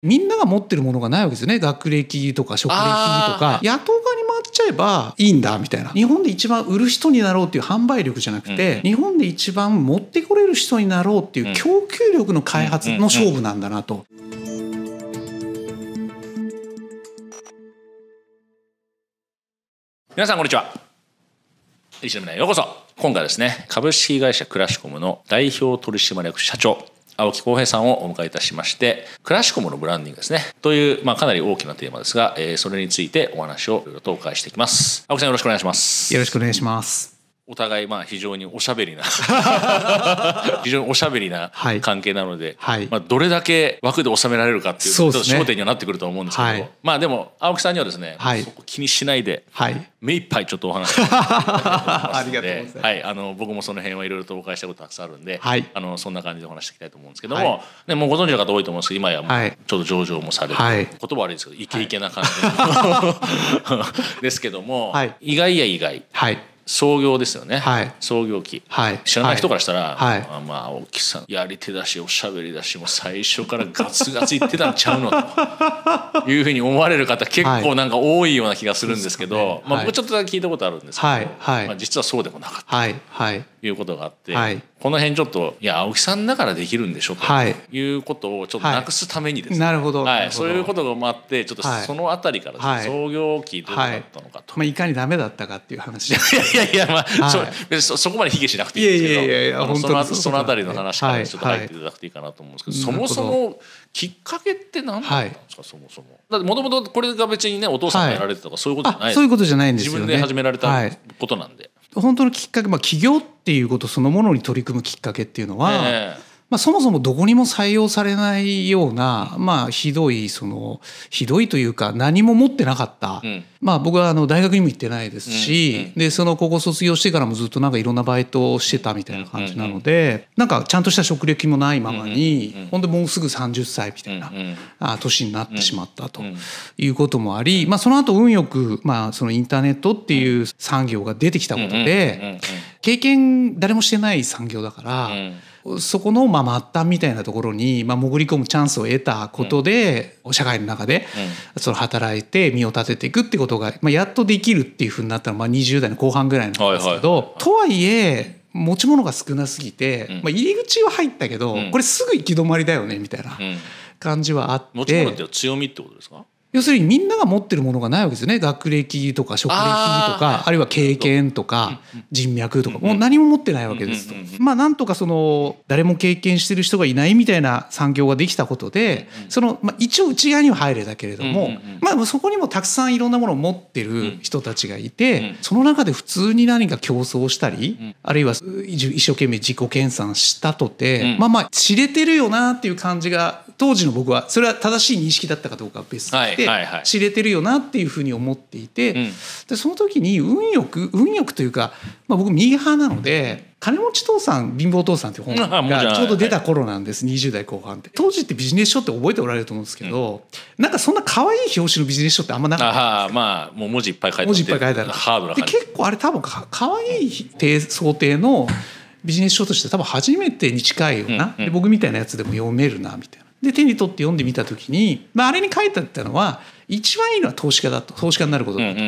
みんなが持ってるものがないわけですよね。学歴とか職歴とか。野党側に回っちゃえばいいんだみたいな日本で一番売る人になろうっていう販売力じゃなくて、うん、日本で一番持ってこれる人になろうっていう供給力の開発の勝負なんだなと。皆さんこんにちは。石野ようこそ。今回ですね株式会社クラシコムの代表取締役社長青木浩平さんをお迎えいたしましてクラシコムのブランディングですね。という、まあ、かなり大きなテーマですが、えー、それについてお話をいろいろとお伺いしていきます。青木さんよろしくお願いします。よろしくお願いします。お互いまあ非常におしゃべりな 非常におしゃべりな関係なので、はい、まあ、どれだけ枠で収められるかっていう焦点にはなってくると思うんですけど、はい、まあでも青木さんにはですね、はい、そこ気にしないで、はい、目いっぱいちょっとお話ありがとうございます、はい、あの僕もその辺はいろいろとお伺いしたことたくさんあるんで、はい、あのそんな感じでお話していきたいと思うんですけども、ね、もうご存知の方多いと思うんですけど今やもうちょっと上場もされて、はい、言葉悪いですけどイケイケな感じ ですけども、意外や意外。はい創業ですよね、はい、創業期、はい、知らない人からしたら、はい、まあ青木さんやり手だしおしゃべりだしもう最初からガツガツ言ってたんちゃうの？というふうに思われる方結構なんか多いような気がするんですけど、ね、まあ、僕ちょっとだけ聞いたことあるんですけど、はい。まあ、実はそうでもなかった、はい。はい、いうことがあって、はい、この辺ちょっといや青木さんだからできるんでしょとい。うことをちょっとなくすためにですね、なるほど、はい、そういうことがあってちょっとそのあたりから、創業期どうだったのかと、まあ、いかにダメだったかっていう話。いやいやいやまあ、そそこまで卑下しなくていいんですけど。いやいやいやそのそのあたりの話からちょっと入っていただくといいかなと思うんですけど、そもそもきっかけって何だったんですか、そもそも。だってもともとこれが別にねお父さんがやられてたとかそういうことじゃないそういうことじゃないんですよ、自分で始められたことなんで、本当のきっかけ、まあ、起業っていうことそのものに取り組むきっかけっていうのは、ねまあ、そもそもどこにも採用されないような、まあ、ひどいそのひどいというか何も持ってなかった、うん、まあ、僕はあの大学にも行ってないですし、うんうん、でその高校卒業してからもずっとなんかいろんなバイトをしてたみたいな感じなので、うなんかちゃんとした職歴もないままに、うんうん、本当もうすぐ30歳みたいな、あ年になってしまったということもあり、まあ、その後運よく、まあ、そのインターネットっていう産業が出てきたことで、経験誰もしてない産業だから。そこのまあ末端みたいなところにまあ潜り込むチャンスを得たことで、社会の中でその働いて身を立てていくってことがまあやっとできるっていうふうになったのはまあ20代の後半ぐらいなんですけど、とはいえ持ち物が少なすぎて、まあ、入り口は入ったけど、これすぐ行き止まりだよねみたいな感じはあって。持ち物って強みってことですか？要するにみんなが持ってるものがないわけですよね。学歴とか職歴とかあるいは経験とか人脈とか。もう何も持ってないわけですと。まあなんとかその誰も経験してる人がいないみたいな産業ができたことでそのまあ一応内側には入れたけれどもまあそこにもたくさんいろんなものを持ってる人たちがいてその中で普通に何か競争したりあるいは一生懸命自己研鑽したとてまあまあ知れてるよなっていう感じが当時の僕はそれは正しい認識だったかどうかは別として知れてるよなっていうふうに思っていて、でその時に運よく運よくというか、まあ、僕右派なので「金持ち父さん貧乏父さん」っていう本がちょうど出た頃なんです、20代後半って。当時ってビジネス書って覚えておられると思うんですけど、うん、なんかそんな可愛い表紙のビジネス書ってあんまなかったあまあもう文字いっぱい書いてある文字いっぱい書いてある。ハードなで結構あれ多分か可愛い想定のビジネス書として多分初めてに近いような、うんうん、僕みたいなやつでも読めるなみたいな。で手に取って読んでみた時に、まあ、あれに書いてあったのは一番いいのは投資家だと投資家になることだと。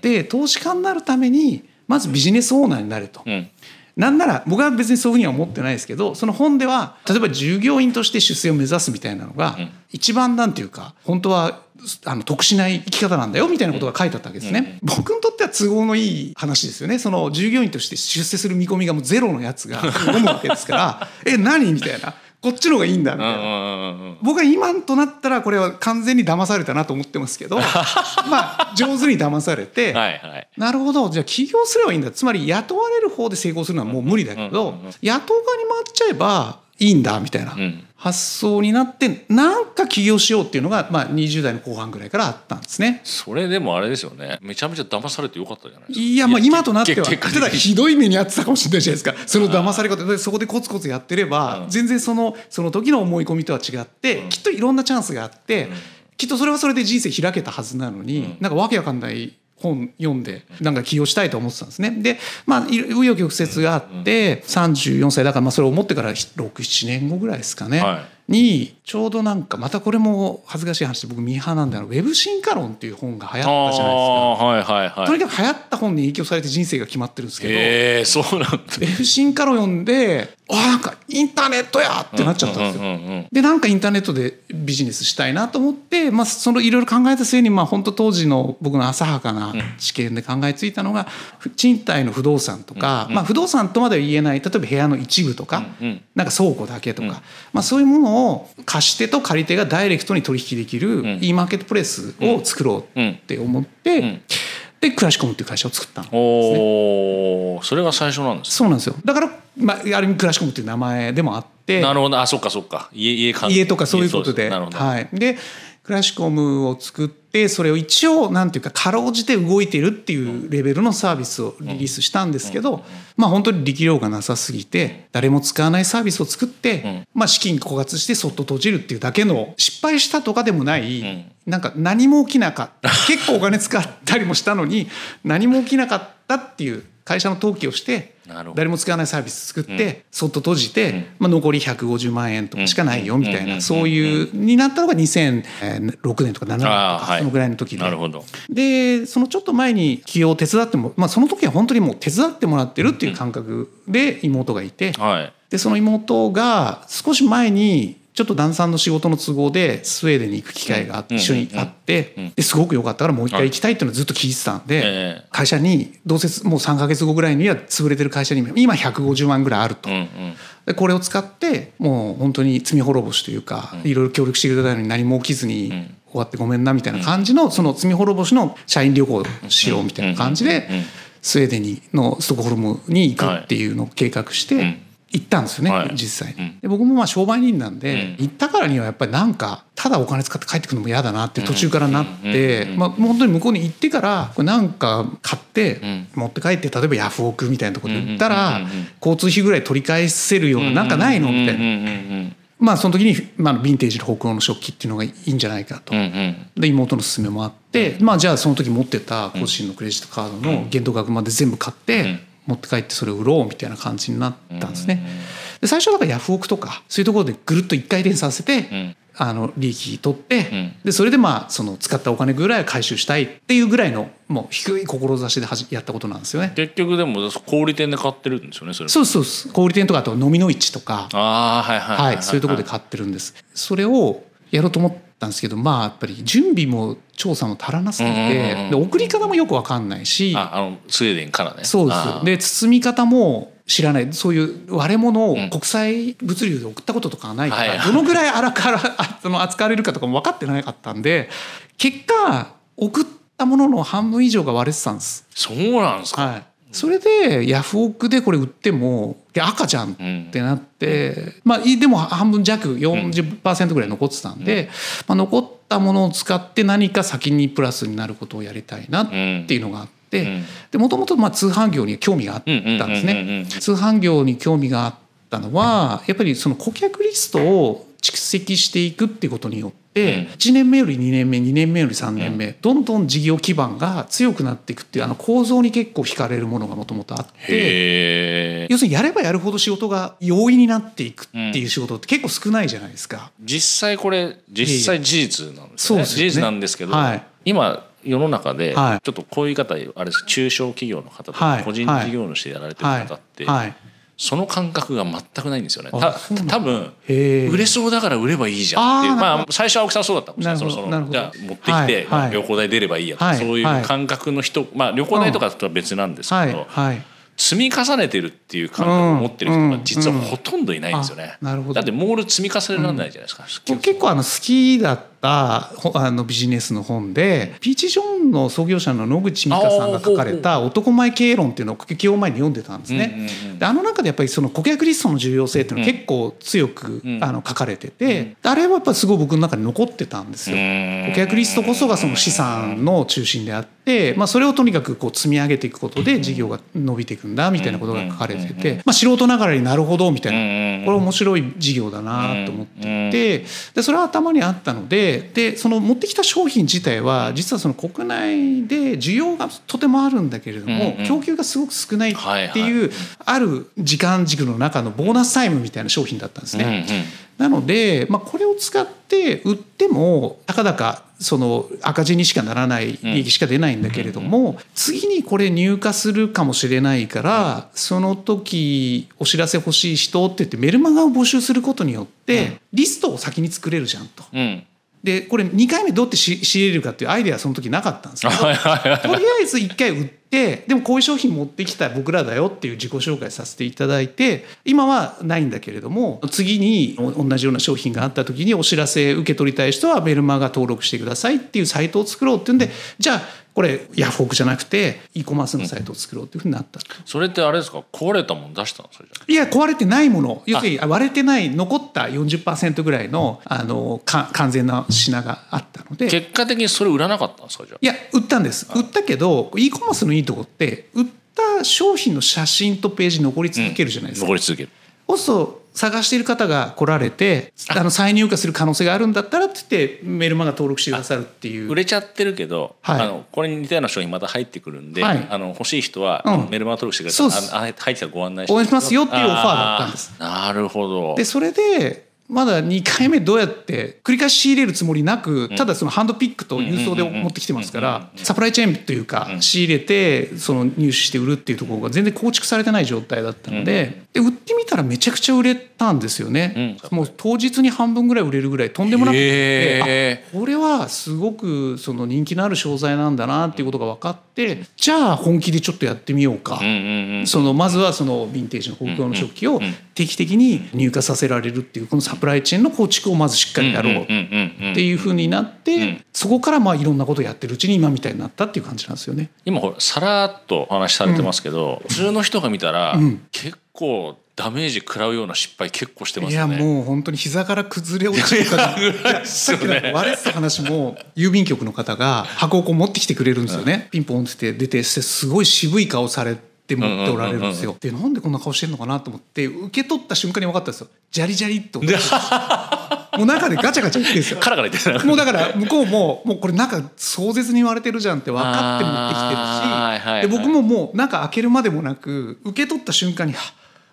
で投資家になるためにまずビジネスオーナーになれと。うん。なんなら僕は別にそういうふうには思ってないですけどその本では例えば従業員として出世を目指すみたいなのが、一番なんていうか本当はあの得しない生き方なんだよみたいなことが書いてあったわけですね、僕にとっては都合のいい話ですよね。その従業員として出世する見込みがもうゼロのやつが 読むわけですからえ何？みたいなこっちの方がいいんだみたいな。僕は今となったらこれは完全に騙されたなと思ってますけど まあ上手に騙されてはい、なるほどじゃあ起業すればいいんだ。つまり雇われる方で成功するのはもう無理だけど雇う側に回っちゃえばいいんだみたいな発想になってなんか起業しようっていうのが、まあ、20代の後半ぐらいからあったんですね。それでもあれですよね。めちゃめちゃ騙されてよかったじゃないですか。いやまあ今となってはただひどい目にあってたかもしれないじゃないですか。その騙され方でそこでコツコツやってれば全然そのその時の思い込みとは違って、きっといろんなチャンスがあって、きっとそれはそれで人生開けたはずなのに、なんかわけわかんない本読んでなんか起用したいと思ってたんですね。でまあ紆余曲折があって34歳だからまあそれを思ってから67年後ぐらいですかね、はい、にちょうどなんかまたこれも恥ずかしい話で僕ミーハーなんだけどウェブ進化論っていう本が流行ったじゃないですか。はいはいはい、とにかく流行った本に影響されて人生が決まってるんですけど、えー、そうなんだ。ウェブ進化論読んであなんかインターネットやってなっちゃったんですよ。でなんかインターネットでビジネスしたいなと思って、まあ、そのいろいろ考えた末にまあ本当当時の僕の浅はかな知見で考えついたのが、賃貸の不動産とか、まあ、不動産とまでは言えない例えば部屋の一部とか、なんか倉庫だけとか、まあ、そういうものを貸し手と借り手がダイレクトに取引できる e マーケットプレイスを作ろうって思って。でクラシコムっていう会社を作ったんです、ね、おそれが最初なんですそうなんですよ。だから、まあ、ある意味クラシコムっていう名前でもあってなるほど。あそっかそっか。家家家とかそういうことで。はい。でクラシコムを作ってそれを一応なんていうかかろうじて動いてるっていうレベルのサービスをリリースしたんですけどまあ本当に力量がなさすぎて誰も使わないサービスを作ってまあ資金枯渇してそっと閉じるっていうだけの失敗したとかでもないなんか何も起きなかった。結構お金使ったりもしたのに何も起きなかったっていう会社の登記をして誰も使わないサービス作って、そっと閉じて、まあ、残り150万円とかしかないよみたいな、そういうになったのが2006年とか7年とかそのぐらいの時で。でそのちょっと前に起業を手伝っても、まあ、その時は本当にもう手伝ってもらってるっていう感覚で妹がいて、でその妹が少し前にちょっと旦さんの仕事の都合でスウェーデンに行く機会が一緒にあってですごく良かったからもう一回行きたいっていうのをずっと聞いてたんで会社にどうせもう3か月後ぐらいには潰れてる会社に今150万ぐらいあると。でこれを使ってもう本当に罪滅ぼしというかいろいろ協力してくれたのに何も起きずに終わってごめんなみたいな感じのその罪滅ぼしの社員旅行しようみたいな感じでスウェーデンにのストックホルムに行くっていうのを計画して。行ったんですよね、はい、実際。に。で僕もまあ商売人なんで、行ったからにはやっぱりなんかただお金使って帰ってくるのも嫌だなって途中からなって、まあ本当に向こうに行ってからこれなんか買って持って帰って例えばヤフオクみたいなところで売ったら交通費ぐらい取り返せるようななんかないのみたいな。まあその時に、まあ、ヴィンテージの北欧の食器っていうのがいいんじゃないかと、で妹の勧めもあって、まあじゃあその時持ってた個人のクレジットカードの限度額まで全部買って、持って帰ってそれを売ろうみたいな感じになったんですね。で最初だからヤフオクとかそういうところでぐるっと一回転させて、あの利益取って、でそれでまあその使ったお金ぐらい回収したいっていうぐらいのもう低い志でやったことなんですよね。結局でも小売店で買ってるんですよねそれそうそう小売店とかあと飲みの市とか。あ、はいはい、はい、そういうところで買ってるんです。それをやろうと思ったんですけどまあやっぱり準備も調査も足らなすぎて、で送り方もよく分かんないしああのスウェーデンからね。そうです。で包み方も知らない。そういう割れ物を国際物流で送ったこととかはないから、どのぐらい荒からその扱われるかとかも分かってなかったんで結果送ったものの半分以上が割れてたんです。そうなんですか、はいそれでヤフオクでこれ売っても赤じゃんってなって、うん、まあでも半分弱40%ぐらい残ってたんで、うん、まあ、残ったものを使って何か先にプラスになることをやりたいなっていうのがあって。でもともと通販業に興味があったんですね。通販業に興味があったのはやっぱりその顧客リストを蓄積していくっていうことによってで1年目より2年目2年目より3年目、どんどん事業基盤が強くなっていくっていうあの構造に結構惹かれるものがもともとあって要するにやればやるほど仕事が容易になっていくっていう仕事って結構少ないじゃないですか。実際これ実際事実なんですね。ね。事実なんですけど、はい、今世の中でちょっとこういう方あれです中小企業の方とか個人事業主でやられてる方って、はい。はいその感覚が全くないんですよね。た多分売れそうだから売ればいいじゃん。っていうまあ最初は青木さんそうだったんですよそのじゃあ持ってきて、はいはい、旅行代出ればいいやとか、そういう感覚の人、まあ旅行代とかとは別なんですけど、積み重ねてるっていう感覚を持ってる人が実はほとんどいないんですよね。なるほど。だってモール積み重ねられないじゃないですか。結構あの好きだったあのビジネスの本でピーチ・ジョンの創業者の野口美香さんが書かれた「男前経営論」っていうのを起業前に読んでたんですね。であの中でやっぱりその顧客リストの重要性っていうのは結構強く、あの書かれてて、あれはやっぱすごい僕の中に残ってたんですよ。顧客リストこそがその資産の中心であって、まあ、それをとにかくこう積み上げていくことで事業が伸びていくんだみたいなことが書かれてて、まあ、素人ながらになるほどみたいなこれ面白い事業だなと思っていてでそれは頭にあったのででその持ってきた商品自体は実はその国内で需要がとてもあるんだけれども供給がすごく少ないっていうある時間軸の中のボーナスタイムみたいな商品だったんですね。なので、まあ、これを使って売ってもたかだかその赤字にしかならない利益しか出ないんだけれども、次にこれ入荷するかもしれないから、その時お知らせ欲しい人って言ってメルマガを募集することによってリストを先に作れるじゃんと。でこれ2回目どうやって仕入れるかっていうアイデアはその時なかったんですけどとりあえず1回売ってでもこういう商品持ってきた僕らだよっていう自己紹介させていただいて今はないんだけれども次に同じような商品があった時にお知らせ受け取りたい人はメルマガ登録してくださいっていうサイトを作ろうっていうんでじゃあこれヤフオクじゃなくて e コマースのサイトを作ろうっていうふうになった、それってあれですか？壊れたもの出したのそれいや壊れてないもの。要するに割れてない残った40%ぐらいのあのか完全な品があったので。結果的にそれ売らなかったんですか？じゃいや売ったんです。売ったけど e コマースのいいとこって売った商品の写真とページ残り続けるじゃないですか、うん、残り続ける。そうすると探している方が来られてあ。の再入荷する可能性があるんだったらって言ってメルマガ登録してくださるっていう。売れちゃってるけど、はい、あのこれに似たような商品また入ってくるんで、はい、あの欲しい人はメルマガ登録してください、うん、あ入ってきたらご案内して応援しますよっていうオファーだったんです。なるほど。でそれでまだ2回目どうやって繰り返し仕入れるつもりなくただそのハンドピックと郵送で持ってきてますからサプライチェーンというか仕入れてその入手して売るっていうところが全然構築されてない状態だったのでで売ってみたらめちゃくちゃ売れたんですよね。もう当日に半分ぐらい売れるぐらいとんでもなく。てこれはすごくその人気のある商材なんだなっていうことが分かってじゃあ本気でちょっとやってみようか。そのまずはそのヴィンテージの公共の食器を定期的に入荷させられるっていうこのサプライチェーンの構築をまずしっかりやろうっていうふうになってそこからまあいろんなことをやってるうちに今みたいになったっていう感じなんですよね。今ほらさらっとお話しされてますけど、普通の人が見たら、結構ダメージ食らうような失敗結構してますよね。いやもう本当に膝から崩れ落ちるかさっきの 割れてた話も郵便局の方が箱をこう持ってきてくれるんですよね。ピンポンって出てすごい渋い顔されて。って持っておられるんですよ。でなんでこんな顔してんのかなと思って受け取った瞬間に分かったんですよ。ジャリジャリっと。もう中でガチャガチャ言ってるんですよ。カラカラ言ってもうだから向こうももうこれ中壮絶に言われてるじゃんって分かって持ってきてるし、で僕ももう中開けるまでもなく受け取った瞬間に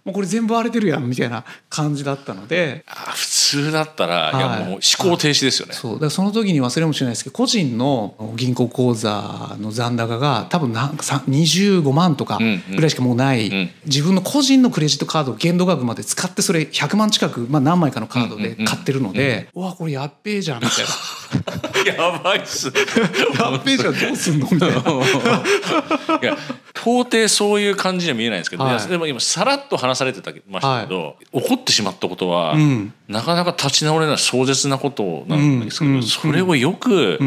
もうこれ全部割れてるやんみたいな感じだったので。あ普通だったら、はい、いやもう思考停止ですよね。そう。だその時に忘れもしれないですけど個人の銀行口座の残高が多分なんか25万とかぐらいしかもうない、うん。うん、自分の個人のクレジットカード限度額まで使ってそれ100万近く、まあ、何枚かのカードで買ってるので、うわこれやっべえじゃんみたいな。やばいっす。やっべえじゃんどうすんのみたいな。いや到底そういう感じには見えないんですけど、はい、でも今さらっと話されてたましたけど、はい、怒ってしまったことは、うん、なかなか立ち直れない壮絶なことなんですけど、うん、それをよく、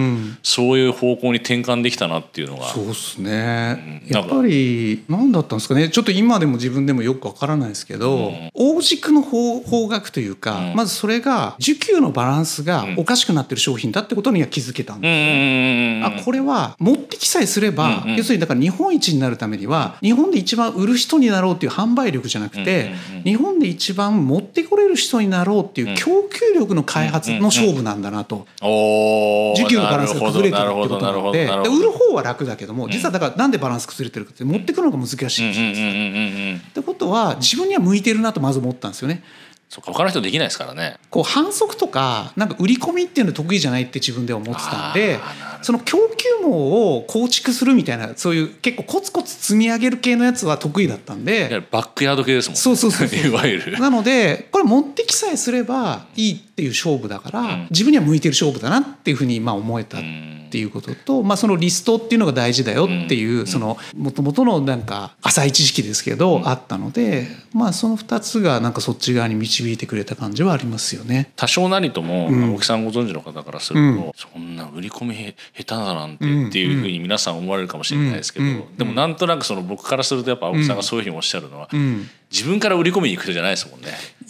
そういう方向に転換できたなっていうのが。そうですね、やっぱり何だったんですかね。ちょっと今でも自分でもよくわからないですけど、大軸の方方角というか、まずそれが需給のバランスがおかしくなってる商品だってことには気づけたんですよ。あこれは持ってきさえすれば、要するにだから日本一になるためには日本で一番売る人になろうっていう販売力じゃなくて、日本で一番持ってこれる人になろうっていう供給力の開発の勝負なんだなと、需給のバランスが崩れてるってことなので。売る方は楽だけども実はだからなんでバランス崩れてるかって持ってくるのが難しいです。ってことは自分には向いてるなとまず思ったんですよね。そうか他の人できないですからね。こう反則とかなんか売り込みっていうの得意じゃないって自分では思ってたんでその供給網を構築するみたいなそういう結構コツコツ積み上げる系のやつは得意だったんで。バックヤード系ですもんね。そうそうそう いわゆる。なのでこれ持ってきさえすればいいっていう勝負だから、うん、自分には向いてる勝負だなっていうふうにまあ思えたっていうことと、まあ、そのリストっていうのが大事だよっていう、もともとのなんか浅い知識ですけど、うん、あったのでまあその2つがなんかそっち側に導いてくれた感じはありますよね。多少なりとも、大木さんご存知の方からすると、そんな売り込み下手だなんてっていうふうに皆さん思われるかもしれないですけど、でもなんとなくその僕からするとやっぱ青木さんがそういうふうにおっしゃるのは、自分から売り込みに行く人じゃないですもんね。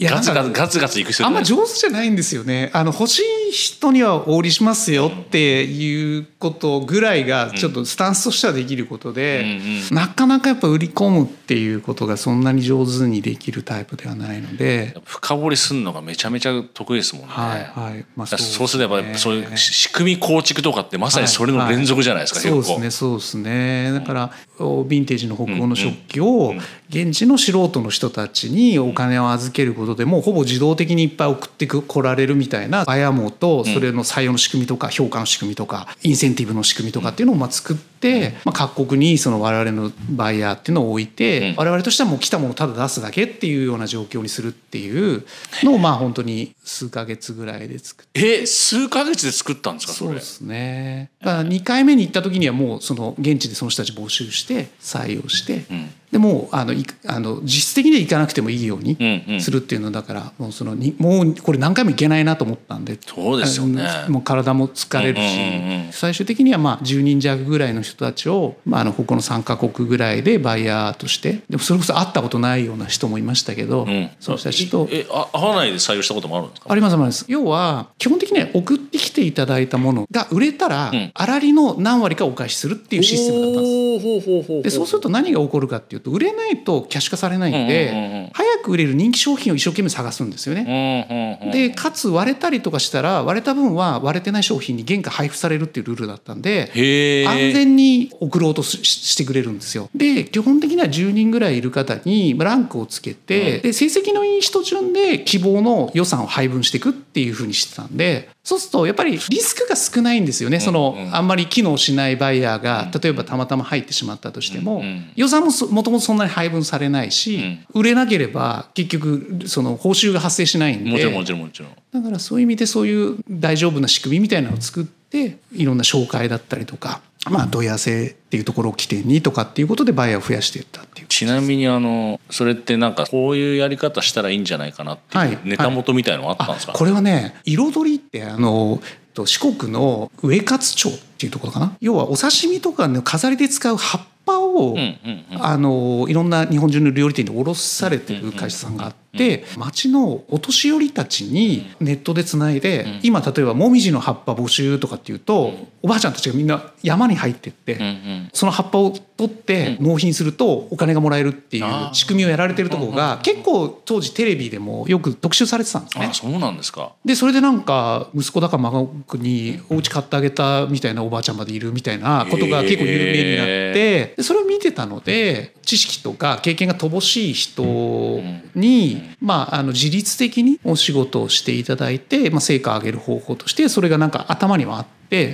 ガツガツガツガツ行く人あんま上手じゃないんですよね。あの欲しい人にはお売りしますよっていうことぐらいがちょっとスタンスとしてはできることで、うんなかなかやっぱ売り込むっていうことがそんなに上手にできるタイプではないので。深掘りするのがめちゃめちゃ得意ですもんね。はいはい。まあそう、ね、そうすればそういう仕組み構築とかってまさにそれの連続じゃないですか、はいはい、そうですねそうですね。だからヴィンテージの北欧の食器を現地の素人のの人たちにお金を預けることでもうほぼ自動的にいっぱい送ってこられるみたいなバイヤー網とそれの採用の仕組みとか評価の仕組みとかインセンティブの仕組みとかっていうのをまあ作って、まあ、各国にその我々のバイヤーっていうのを置いて我々としてはもう来たものをただ出すだけっていうような状況にするっていうのを まあ本当に数か月ぐらいで作ってえ数か月で作ったんですかそうですね。だから2回目に行った時にはもうその現地でその人たち募集して採用して、うん、でもあのあの実質的には行かなくてもいいようにするっていうのだからもうそのにもうこれ何回も行けないなと思ったんでそうですよね。もう体も疲れるし、最終的にはまあ10人弱ぐらいの人たちを、まあ、あのここの3か国ぐらいでバイヤーとしてでもそれこそ会ったことないような人もいましたけど、うん、その人たちと。えあ会わないで採用したこともあるんですか？ありますあります。要は基本的には送ってきていただいたものが売れたら、粗利の何割かお返しするっていうシステムだったんです。でそうすると何が起こるかっていうと売れないとキャッシュ化されないんで、早く売れる人気商品を一生懸命探すんですよね。でかつ割れたりとかしたら割れた分は割れてない商品に原価配布されるっていうルールだったんで安全に送ろうとしてくれるんですよ。で基本的には10人ぐらいいる方にランクをつけて、で成績のいい人順で希望の予算を配分していくっていうふうにしてたんでそうするとやっぱりリスクが少ないんですよね、そのあんまり機能しないバイヤーが例えばたまたま入ってしまったとしても、予算ももともとそんなに配分されないし、売れなければ結局その報酬が発生しないんで。もちろんもちろんもちろん。だからそういう意味でそういう大丈夫な仕組みみたいなのを作っていろんな紹介だったりとかまあ、問い合わせっていうところを起点にとかっていうことでバイヤーを増やしていったっていう。ちなみにあのそれってなんかこういうやり方したらいいんじゃないかなっていうネタ元みたいのあったんですか、はい。はい、これはね彩りってあの四国の上勝町っていうところかな？要はお刺身とかの飾りで使う葉っぱを、あのいろんな日本中の料理店に卸されてる会社さんがあって。で町のお年寄りたちにネットでつないで、今例えばもみじの葉っぱ募集とかっていうと、おばあちゃんたちがみんな山に入ってって、その葉っぱを取って納品するとお金がもらえるっていう仕組みをやられてるところが結構当時テレビでもよく特集されてたんですね。あそうなんですか。でそれでなんか息子だか孫にお家買ってあげたみたいなおばあちゃんまでいるみたいなことが結構有名になってそれを見てたので知識とか経験が乏しい人に、まあ、あの自律的にお仕事をしていただいて、まあ、成果を上げる方法としてそれがなんか頭にはあって。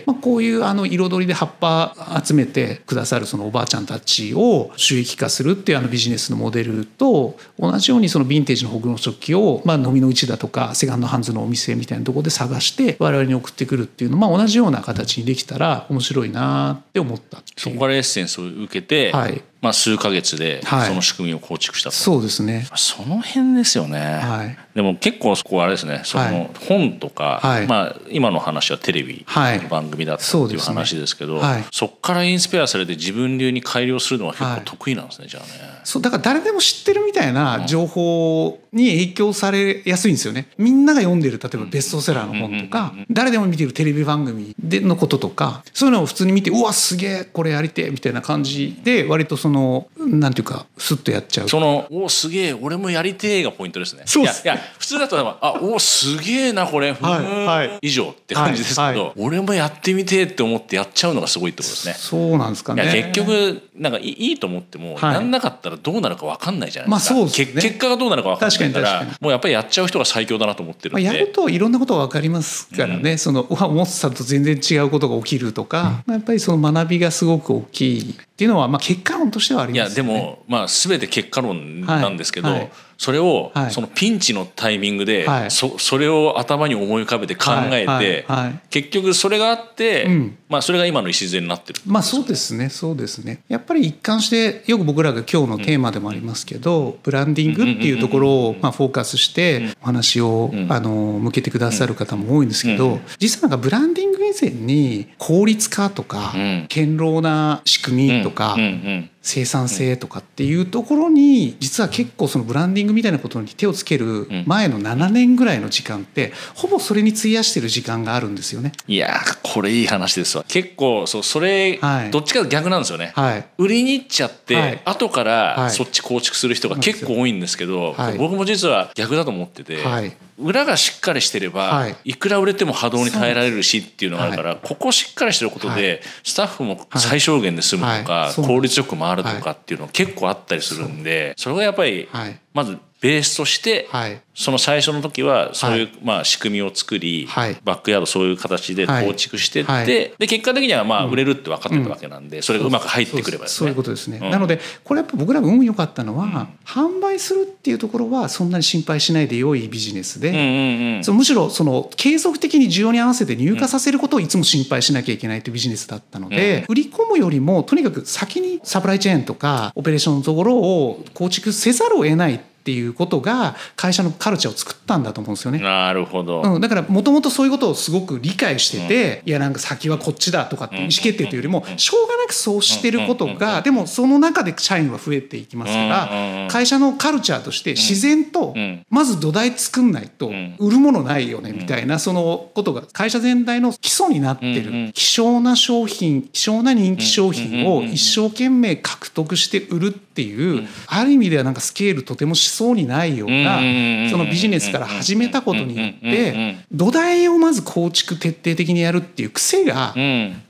まあ、こういうあの彩りで葉っぱ集めてくださるそのおばあちゃんたちを収益化するっていうあのビジネスのモデルと同じようにそのヴィンテージのほぐの食器を、まあ、飲みの市だとかセカンドハンズのお店みたいなところで探して我々に送ってくるっていうのまあ同じような形にできたら面白いなって思ったそこからエッセンスを受けて、はい、まあ、数か月でその仕組みを構築したと、はい、そうですね。その辺ですよね、はい、でも結構そこはあれですね。その本とか、はい、まあ、今の話はテレビの番組だったっていう話ですけど、はい。そこからインスパイアされて自分流に改良するのは結構得意なんですね、じゃあね。そうだから誰でも知ってるみたいな情報に影響されやすいんですよね。みんなが読んでる例えばベストセラーの本とか誰でも見てるテレビ番組でのこととかそういうのを普通に見てうわすげえこれやりてみたいな感じで割とそのなんていうかスッとやっちゃう。そのおすげえ俺もやりてえがポイントですね。そういやいや普通だとあおすげえなこれ、はいはい、以上って感じですけど、俺もやってみてって思ってやっちゃうのがすごいってことですね。そうなんですかね。いや結局なんかいいと思っても、はい、やんなかったらどうなるか分かんないじゃないですか、まあそうですね、結果がどうなるか分かんないからもうやっぱりやっちゃう人が最強だなと思ってるんで、まあ、やるといろんなことが分かりますからね、うん、その思ってたと全然違うことが起きるとか、うん、やっぱりその学びがすごく大きいっていうのはまあ結果論としてはあります、ね、いやでもまあ全て結果論なんですけど、はい。はいそれをそのピンチのタイミングでそそれを頭に思い浮かべて考えて結局それがあってまあそれが今の礎になってるまあそうですね。そうですね。やっぱり一貫してよく僕らが今日のテーマでもありますけどブランディングっていうところをまあフォーカスしてお話をあの向けてくださる方も多いんですけど実はなんかブランディング以前に効率化とか堅牢な仕組みとか生産性とかっていうところに実は結構そのブランディングみたいなことに手をつける前の7年ぐらいの時間ってほぼそれに費やしてる時間があるんですよね。いやこれいい話ですわ。結構そうそれ、はい、どっちかと逆なんですよね。はい、売りに行っちゃって、はい、後からそっち構築する人が結構多いんですけど、僕も実は逆だと思ってて。裏がしっかりしてれば、はい、いくら売れても波動に耐えられるしっていうのがあるから、ここしっかりしてることで、スタッフも最小限で済むとか、効率よく回るとかっていうの結構あったりするんでそれがやっぱりまずベースとして、はい、その最初の時はそういう、まあ、仕組みを作り、はい、バックヤードそういう形で構築してって、はい、で結果的にはまあ売れるって分かってたわけなんで、うん、それがうまく入ってくれば、ね、そういうことですね、うん、なのでこれやっぱ僕らが運良かったのは、うん、販売するっていうところはそんなに心配しないで良いビジネスで、うんうんうん、そのむしろその継続的に需要に合わせて入荷させることをいつも心配しなきゃいけないというビジネスだったので、売り込むよりもとにかく先にサプライチェーンとかオペレーションのところを構築せざるを得ないっていうことが会社のカルチャーを作ったんだと思うんですよね。なるほど、うん、だからもともとそういうことをすごく理解してて、うん、いやなんか先はこっちだとかって意思決定というよりもしょうがなくそうしてることがでもその中で社員は増えていきますから会社のカルチャーとして自然とまず土台作んないと売るものないよねみたいなそのことが会社全体の基礎になってる希少な商品希少な人気商品を一生懸命獲得して売るっていうある意味ではなんかスケールとてもしそうにないようなそのビジネスから始めたことによって土台をまず構築徹底的にやるっていう癖が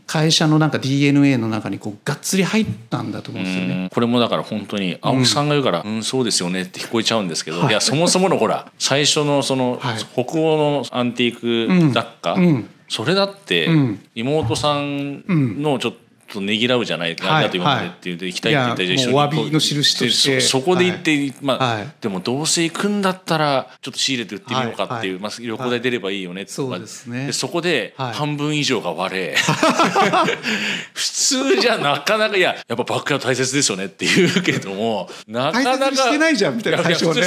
会社のなんか DNA の中にこうがっつり入ったんだと思うんですよね。これもだから本当に青木さんが言うから「うん、うん、そうですよね」って聞こえちゃうんですけど、はい、いやそもそものほら 最初のその北欧のアンティーク雑貨、うん。うん。それだって妹さんのちょっととねぎらうじゃないか、なと今までって言って行きたいって言ったら一緒にお詫びの印として。そこで行って、まあ、でもどうせ行くんだったらちょっと仕入れて売ってみようかっていう、まあ、旅行代出ればいいよねって、そうですね。でそこで半分以上が割れ、普通じゃなかなかいややっぱバックヤード大切ですよねって言うけどもなかなか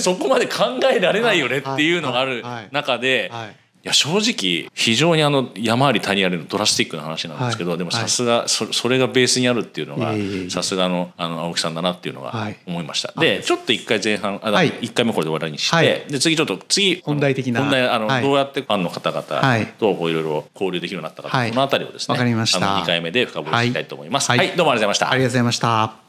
そこまで考えられないよねっていうのがある中で。いや正直非常にあの山あり谷ありのドラスティックな話なんですけど、はい、でもさすがそそれがベースにあるっていうのがさすがのあの青木さんだなっていうのが思いました、はい、でちょっと一回前半あ、はい、1回目これで終わりにして、で次ちょっと次本題的な本題あの、どうやってファンの方々といろいろ交流できるようになったか、この辺りをですねあの2回目で深掘りしたいと思います、はいどうもありがとうございました。ありがとうございました